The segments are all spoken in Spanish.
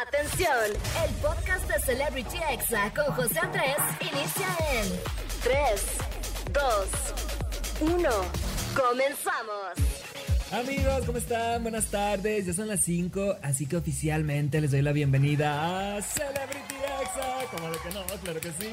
Atención, el podcast de Celebrity Exa con José Andrés inicia en 3, 2, 1. Comenzamos. Amigos, ¿cómo están? Buenas tardes, ya son las 5, así que oficialmente les doy la bienvenida a Celebrity Como de que no, claro que sí.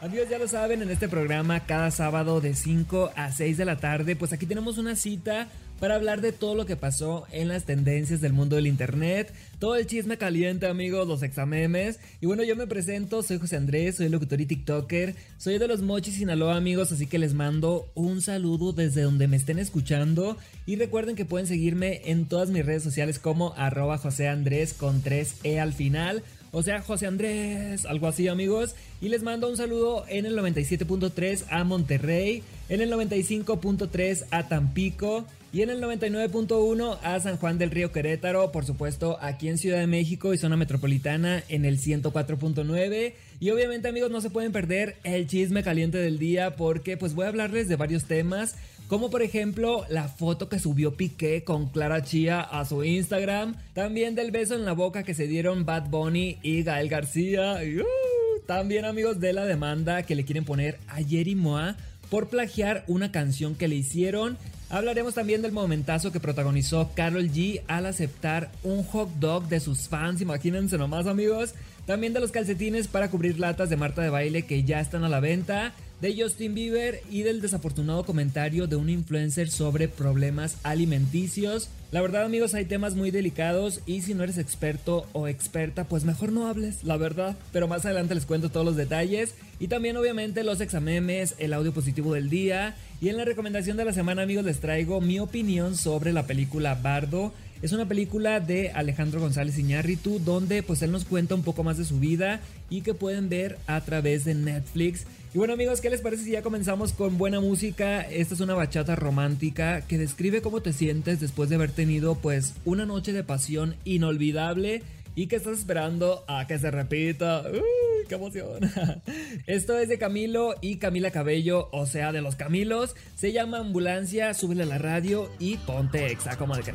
Amigos, ya lo saben, en este programa cada sábado de 5 a 6 de la tarde, pues aquí tenemos una cita para hablar de todo lo que pasó en las tendencias del mundo del internet, todo el chisme caliente amigos, los examemes. Y bueno, yo me presento, soy José Andrés, soy locutor y TikToker, soy de los Mochis Sinaloa amigos, así que les mando un saludo desde donde me estén escuchando. Y recuerden que pueden seguirme en todas mis redes sociales como arroba José Andrés con 3E al final. O sea, José Andrés, algo así amigos. Y les mando un saludo en el 97.3 a Monterrey, en el 95.3 a Tampico y en el 99.1 a San Juan del Río Querétaro, por supuesto aquí en Ciudad de México y zona metropolitana en el 104.9 y obviamente amigos no se pueden perder el chisme caliente del día porque pues voy a hablarles de varios temas como por ejemplo la foto que subió Piqué con Clara Chía a su Instagram, también del beso en la boca que se dieron Bad Bunny y Gael García, uh, también amigos de la demanda que le quieren poner a Jerry Moa por plagiar una canción que le hicieron. Hablaremos también del momentazo que protagonizó Carol G al aceptar un hot dog de sus fans, imagínense nomás amigos. También de los calcetines para cubrir latas de Marta de baile que ya están a la venta de Justin Bieber y del desafortunado comentario de un influencer sobre problemas alimenticios. La verdad amigos hay temas muy delicados y si no eres experto o experta pues mejor no hables, la verdad. Pero más adelante les cuento todos los detalles y también obviamente los examemes, el audio positivo del día y en la recomendación de la semana amigos les traigo mi opinión sobre la película Bardo. Es una película de Alejandro González Iñárritu donde pues él nos cuenta un poco más de su vida y que pueden ver a través de Netflix. Y bueno amigos, ¿qué les parece si ya comenzamos con buena música? Esta es una bachata romántica que describe cómo te sientes después de haber tenido pues una noche de pasión inolvidable y que estás esperando a que se repita. ¡Uy, qué emoción! Esto es de Camilo y Camila Cabello, o sea, de los Camilos. Se llama Ambulancia, súbele a la radio y ponte exa, de que...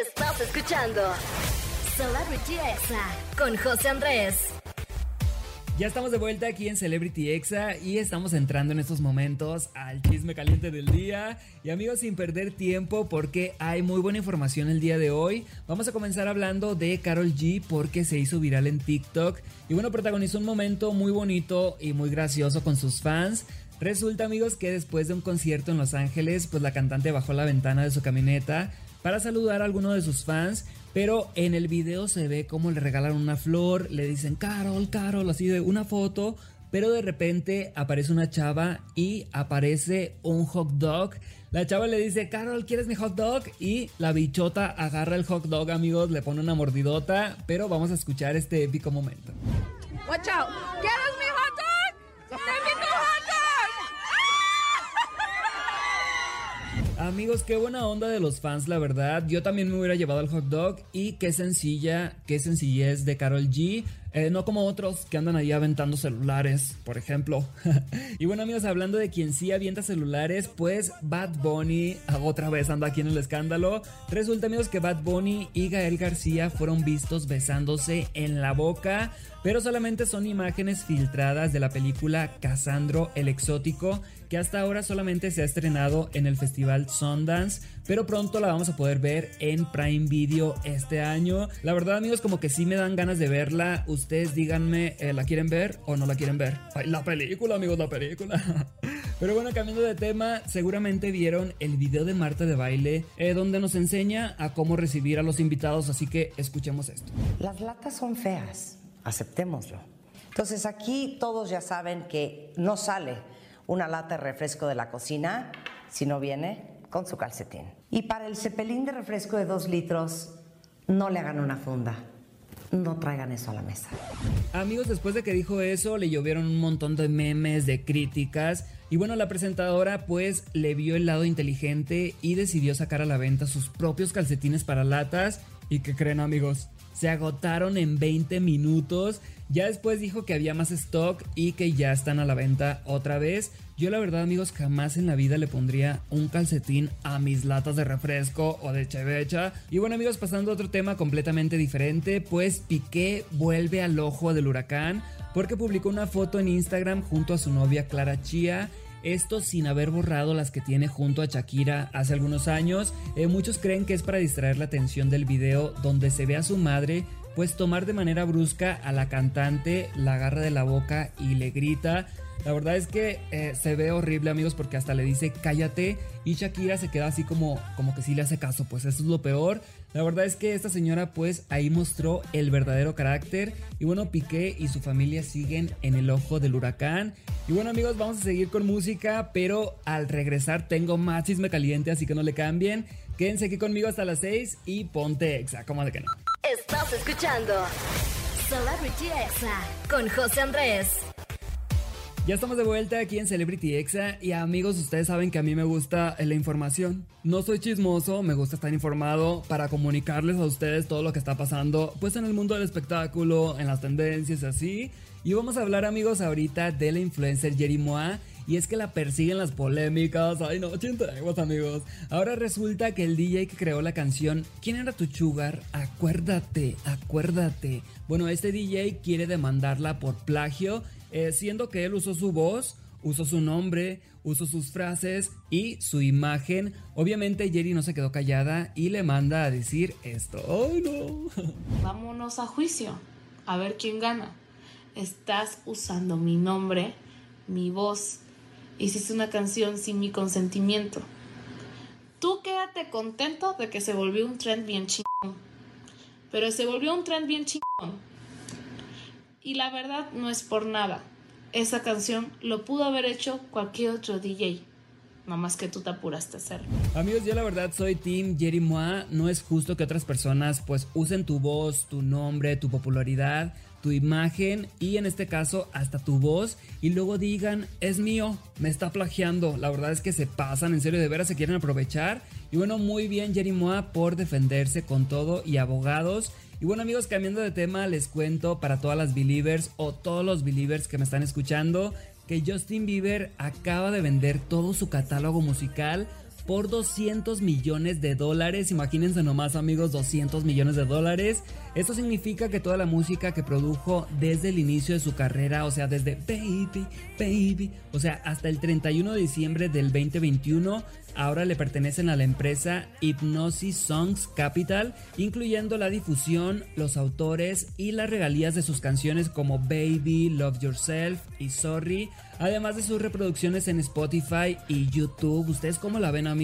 Estás escuchando Celebrity Exa con José Andrés. Ya estamos de vuelta aquí en Celebrity Exa y estamos entrando en estos momentos al chisme caliente del día. Y amigos, sin perder tiempo porque hay muy buena información el día de hoy, vamos a comenzar hablando de Carol G porque se hizo viral en TikTok y bueno, protagonizó un momento muy bonito y muy gracioso con sus fans. Resulta amigos que después de un concierto en Los Ángeles, pues la cantante bajó la ventana de su camioneta para saludar a alguno de sus fans pero en el video se ve como le regalan una flor, le dicen Carol, Carol, así de una foto. Pero de repente aparece una chava y aparece un hot dog. La chava le dice, Carol, ¿quieres mi hot dog? Y la bichota agarra el hot dog, amigos, le pone una mordidota. Pero vamos a escuchar este épico momento. Watch out. ¿Quieres mi hot dog? ¡Te hot dog! Amigos, qué buena onda de los fans, la verdad. Yo también me hubiera llevado al hot dog y qué sencilla, qué sencillez de Carol G. Eh, no como otros que andan ahí aventando celulares, por ejemplo. y bueno amigos, hablando de quien sí avienta celulares, pues Bad Bunny otra vez anda aquí en el escándalo. Resulta amigos que Bad Bunny y Gael García fueron vistos besándose en la boca, pero solamente son imágenes filtradas de la película Casandro el Exótico, que hasta ahora solamente se ha estrenado en el festival Sundance, pero pronto la vamos a poder ver en Prime Video este año. La verdad amigos, como que sí me dan ganas de verla ustedes díganme, eh, ¿la quieren ver o no la quieren ver? la película, amigos, la película. Pero bueno, cambiando de tema, seguramente vieron el video de Marta de baile, eh, donde nos enseña a cómo recibir a los invitados, así que escuchemos esto. Las latas son feas, aceptémoslo. Entonces aquí todos ya saben que no sale una lata de refresco de la cocina si no viene con su calcetín. Y para el cepelín de refresco de dos litros, no le hagan una funda no traigan eso a la mesa. Amigos, después de que dijo eso, le llovieron un montón de memes, de críticas. Y bueno, la presentadora pues le vio el lado inteligente y decidió sacar a la venta sus propios calcetines para latas. ¿Y qué creen amigos? se agotaron en 20 minutos. Ya después dijo que había más stock y que ya están a la venta otra vez. Yo la verdad amigos jamás en la vida le pondría un calcetín a mis latas de refresco o de chevecha. Y bueno amigos pasando a otro tema completamente diferente, pues Piqué vuelve al ojo del huracán porque publicó una foto en Instagram junto a su novia Clara Chía esto sin haber borrado las que tiene junto a Shakira hace algunos años. Eh, muchos creen que es para distraer la atención del video donde se ve a su madre pues tomar de manera brusca a la cantante, la agarra de la boca y le grita. La verdad es que eh, se ve horrible amigos porque hasta le dice cállate y Shakira se queda así como, como que sí le hace caso, pues eso es lo peor. La verdad es que esta señora pues ahí mostró el verdadero carácter y bueno Piqué y su familia siguen en el ojo del huracán. Y bueno amigos vamos a seguir con música pero al regresar tengo más chisme caliente así que no le cambien. Quédense aquí conmigo hasta las 6 y ponte exa, como de que no. Estás escuchando Celebrity Exa con José Andrés. Ya estamos de vuelta aquí en Celebrity Exa y amigos, ustedes saben que a mí me gusta la información. No soy chismoso, me gusta estar informado para comunicarles a ustedes todo lo que está pasando pues en el mundo del espectáculo, en las tendencias así. Y vamos a hablar amigos ahorita de la influencer Jerry Moa y es que la persiguen las polémicas. Ay, no, chinteguas, amigos. Ahora resulta que el DJ que creó la canción ¿Quién era tu sugar? Acuérdate, acuérdate. Bueno, este DJ quiere demandarla por plagio, eh, siendo que él usó su voz, usó su nombre, usó sus frases y su imagen. Obviamente Jerry no se quedó callada y le manda a decir esto. ¡Ay, no! Vámonos a juicio, a ver quién gana. Estás usando mi nombre, mi voz, hiciste una canción sin mi consentimiento. Tú quédate contento de que se volvió un trend bien chingón. Pero se volvió un trend bien chingón. Y la verdad no es por nada. Esa canción lo pudo haber hecho cualquier otro DJ. No más que tú te apuraste a hacerlo. Amigos, yo la verdad soy Team Jerry Moa. No es justo que otras personas pues usen tu voz, tu nombre, tu popularidad tu imagen y en este caso hasta tu voz y luego digan es mío, me está plagiando. La verdad es que se pasan, en serio, de veras se quieren aprovechar. Y bueno, muy bien Jerry Moa por defenderse con todo y abogados. Y bueno amigos, cambiando de tema, les cuento para todas las believers o todos los believers que me están escuchando que Justin Bieber acaba de vender todo su catálogo musical por 200 millones de dólares. Imagínense nomás amigos, 200 millones de dólares. Esto significa que toda la música que produjo desde el inicio de su carrera, o sea, desde Baby, Baby, o sea, hasta el 31 de diciembre del 2021, ahora le pertenecen a la empresa Hypnosis Songs Capital, incluyendo la difusión, los autores y las regalías de sus canciones como Baby, Love Yourself y Sorry, además de sus reproducciones en Spotify y YouTube. ¿Ustedes cómo la ven amigos?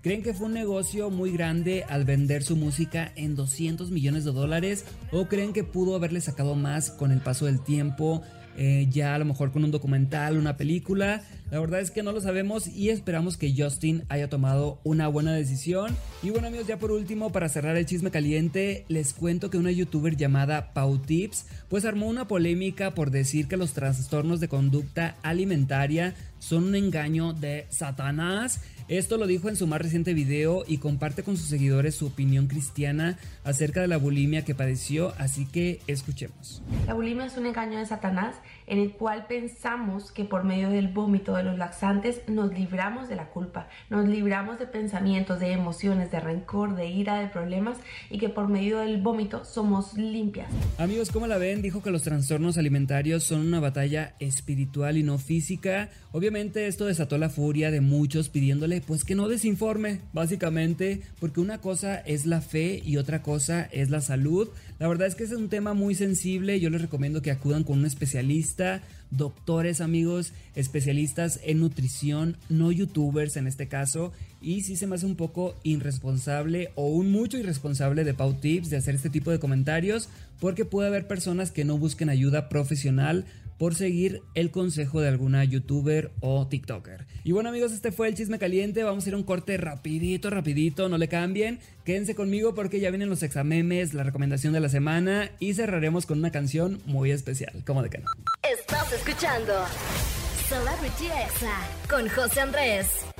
¿Creen que fue un negocio muy grande al vender su música en 200 millones de dólares? ¿O creen que pudo haberle sacado más con el paso del tiempo? Eh, ya a lo mejor con un documental, una película. La verdad es que no lo sabemos y esperamos que Justin haya tomado una buena decisión. Y bueno amigos, ya por último, para cerrar el chisme caliente, les cuento que una youtuber llamada Pau Tips pues armó una polémica por decir que los trastornos de conducta alimentaria son un engaño de Satanás. Esto lo dijo en su más reciente video y comparte con sus seguidores su opinión cristiana acerca de la bulimia que padeció, así que escuchemos. La bulimia es un engaño de Satanás en el cual pensamos que por medio del vómito de los laxantes nos libramos de la culpa, nos libramos de pensamientos, de emociones, de rencor, de ira, de problemas y que por medio del vómito somos limpias. Amigos, ¿cómo la ven? Dijo que los trastornos alimentarios son una batalla espiritual y no física. Obviamente esto desató la furia de muchos pidiéndole pues que no desinforme, básicamente, porque una cosa es la fe y otra cosa es la salud. La verdad es que es un tema muy sensible, yo les recomiendo que acudan con un especialista, doctores amigos, especialistas en nutrición, no youtubers en este caso, y sí se me hace un poco irresponsable o un mucho irresponsable de Pau Tips de hacer este tipo de comentarios, porque puede haber personas que no busquen ayuda profesional por seguir el consejo de alguna youtuber o tiktoker. Y bueno amigos, este fue el chisme caliente, vamos a ir a un corte rapidito, rapidito, no le cambien, quédense conmigo porque ya vienen los examemes, la recomendación de la semana y cerraremos con una canción muy especial, como de que no. Estás escuchando Celebrity Exa con José Andrés.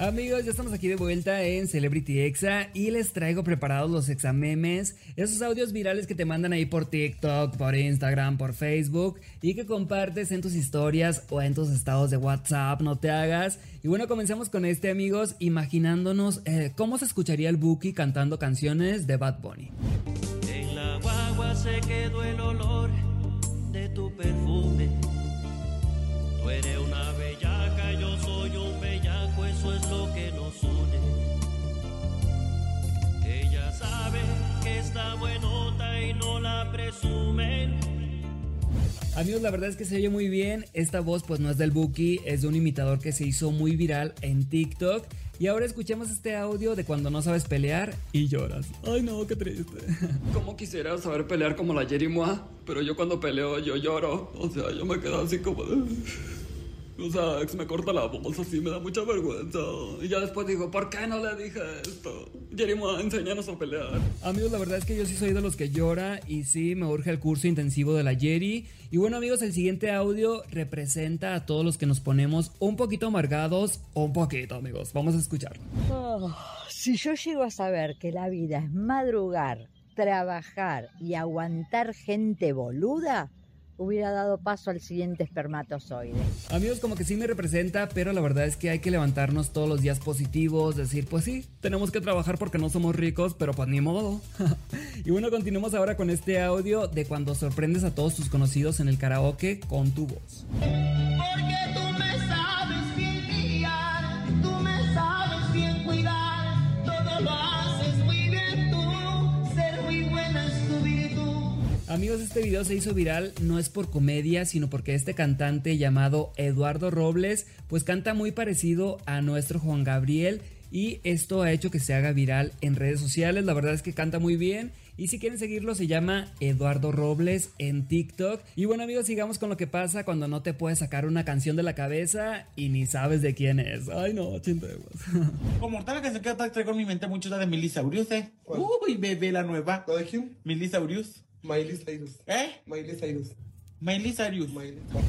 Amigos, ya estamos aquí de vuelta en Celebrity Exa y les traigo preparados los examemes, esos audios virales que te mandan ahí por TikTok, por Instagram, por Facebook y que compartes en tus historias o en tus estados de WhatsApp, no te hagas. Y bueno, comenzamos con este amigos, imaginándonos eh, cómo se escucharía el Buki cantando canciones de Bad Bunny. En la guagua se quedó el olor eso es lo que nos une. Ella sabe que está buenota y no la presumen. Amigos, la verdad es que se oye muy bien. Esta voz pues no es del Buki, es de un imitador que se hizo muy viral en TikTok. Y ahora escuchemos este audio de cuando no sabes pelear y lloras. Ay no, qué triste. ¿Cómo quisiera saber pelear como la Jerry Moa? Pero yo cuando peleo yo lloro. O sea, yo me quedo así como de... O sea, ex me corta la voz así, me da mucha vergüenza. Y ya después digo, ¿por qué no le dije esto? Jerry Moa, enséñanos a pelear. Amigos, la verdad es que yo sí soy de los que llora y sí me urge el curso intensivo de la Jerry. Y bueno amigos, el siguiente audio representa a todos los que nos ponemos un poquito amargados o un poquito amigos. Vamos a escucharlo. Oh, si yo llego a saber que la vida es madrugar, trabajar y aguantar gente boluda, hubiera dado paso al siguiente espermatozoide. Amigos, como que sí me representa, pero la verdad es que hay que levantarnos todos los días positivos, decir, pues sí, tenemos que trabajar porque no somos ricos, pero pues ni modo. y bueno, continuemos ahora con este audio de cuando sorprendes a todos tus conocidos en el karaoke con tu voz. Amigos, este video se hizo viral no es por comedia, sino porque este cantante llamado Eduardo Robles, pues canta muy parecido a nuestro Juan Gabriel y esto ha hecho que se haga viral en redes sociales. La verdad es que canta muy bien. Y si quieren seguirlo, se llama Eduardo Robles en TikTok. Y bueno, amigos, sigamos con lo que pasa cuando no te puedes sacar una canción de la cabeza y ni sabes de quién es. Ay, no, chinteguas. Como mortal que se queda traigo en mi mente mucho la de Milisaurius, ¿eh? Uy, bebé, la nueva. ¿La de quién? Milisaurius. Miley Cyrus. ¿Eh? Miley Cyrus. Miley Cyrus.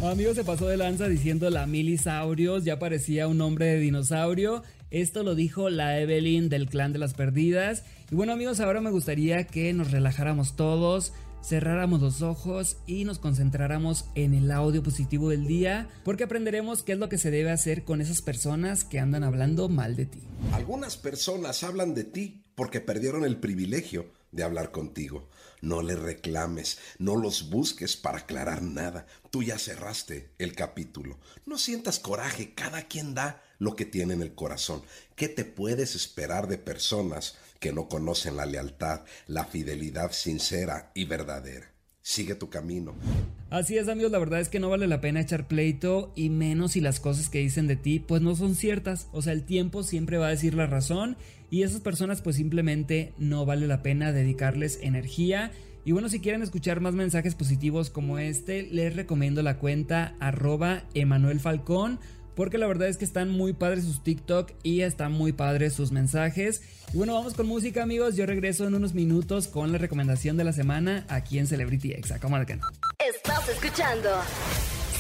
Amigo se pasó de lanza diciendo la Milisaurios, ya parecía un nombre de dinosaurio. Esto lo dijo la Evelyn del clan de las perdidas. Y bueno amigos, ahora me gustaría que nos relajáramos todos, cerráramos los ojos y nos concentráramos en el audio positivo del día, porque aprenderemos qué es lo que se debe hacer con esas personas que andan hablando mal de ti. Algunas personas hablan de ti porque perdieron el privilegio de hablar contigo. No le reclames, no los busques para aclarar nada. Tú ya cerraste el capítulo. No sientas coraje, cada quien da lo que tiene en el corazón. ¿Qué te puedes esperar de personas que no conocen la lealtad, la fidelidad sincera y verdadera? Sigue tu camino. Así es amigos, la verdad es que no vale la pena echar pleito y menos si las cosas que dicen de ti pues no son ciertas. O sea, el tiempo siempre va a decir la razón y esas personas pues simplemente no vale la pena dedicarles energía. Y bueno, si quieren escuchar más mensajes positivos como este, les recomiendo la cuenta arroba Emanuel Falcón. Porque la verdad es que están muy padres sus TikTok y están muy padres sus mensajes. Y bueno, vamos con música amigos. Yo regreso en unos minutos con la recomendación de la semana aquí en Celebrity Exa. ¿Cómo no? Escuchando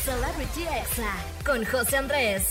Celebrity Exa con José Andrés.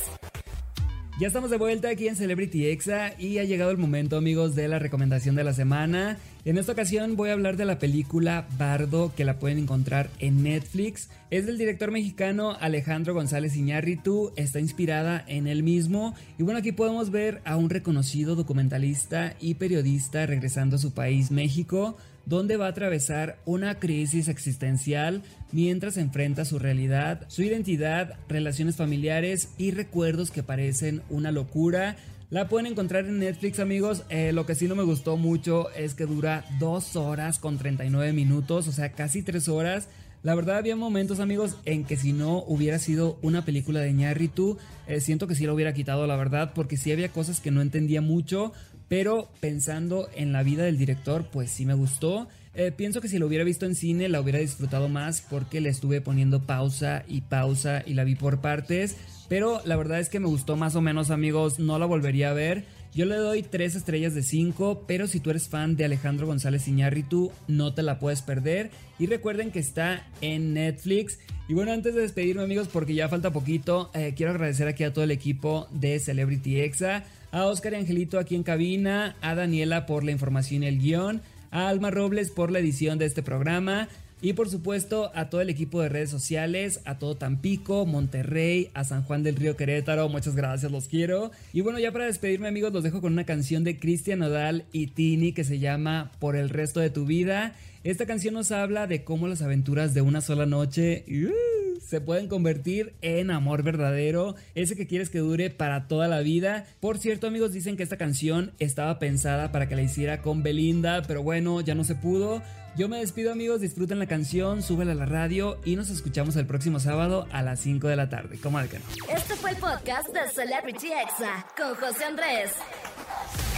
Ya estamos de vuelta aquí en Celebrity Exa y ha llegado el momento amigos de la recomendación de la semana. En esta ocasión voy a hablar de la película Bardo que la pueden encontrar en Netflix. Es del director mexicano Alejandro González Iñárritu, está inspirada en él mismo y bueno aquí podemos ver a un reconocido documentalista y periodista regresando a su país México donde va a atravesar una crisis existencial mientras enfrenta su realidad, su identidad, relaciones familiares y recuerdos que parecen una locura. La pueden encontrar en Netflix amigos, eh, lo que sí no me gustó mucho es que dura 2 horas con 39 minutos, o sea casi 3 horas. La verdad había momentos amigos en que si no hubiera sido una película de Ñarritu, eh, siento que sí lo hubiera quitado la verdad, porque sí había cosas que no entendía mucho, pero pensando en la vida del director, pues sí me gustó. Eh, pienso que si lo hubiera visto en cine la hubiera disfrutado más porque le estuve poniendo pausa y pausa y la vi por partes. Pero la verdad es que me gustó más o menos amigos, no la volvería a ver. Yo le doy 3 estrellas de 5, pero si tú eres fan de Alejandro González Iñárritu, no te la puedes perder. Y recuerden que está en Netflix. Y bueno, antes de despedirme amigos, porque ya falta poquito, eh, quiero agradecer aquí a todo el equipo de Celebrity Exa. a Oscar y Angelito aquí en cabina, a Daniela por la información y el guion, a Alma Robles por la edición de este programa. Y por supuesto a todo el equipo de redes sociales, a todo Tampico, Monterrey, a San Juan del Río Querétaro, muchas gracias, los quiero. Y bueno, ya para despedirme amigos, los dejo con una canción de Cristian Nodal y Tini que se llama Por el resto de tu vida. Esta canción nos habla de cómo las aventuras de una sola noche uh, se pueden convertir en amor verdadero, ese que quieres que dure para toda la vida. Por cierto, amigos, dicen que esta canción estaba pensada para que la hiciera con Belinda, pero bueno, ya no se pudo. Yo me despido amigos, disfruten la canción, súbela a la radio y nos escuchamos el próximo sábado a las 5 de la tarde. ¿Cómo que no? Este fue el podcast de Celebrity Exa con José Andrés.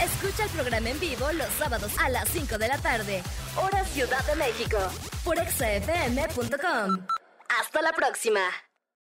Escucha el programa en vivo los sábados a las 5 de la tarde, hora Ciudad de México, por exafm.com. Hasta la próxima.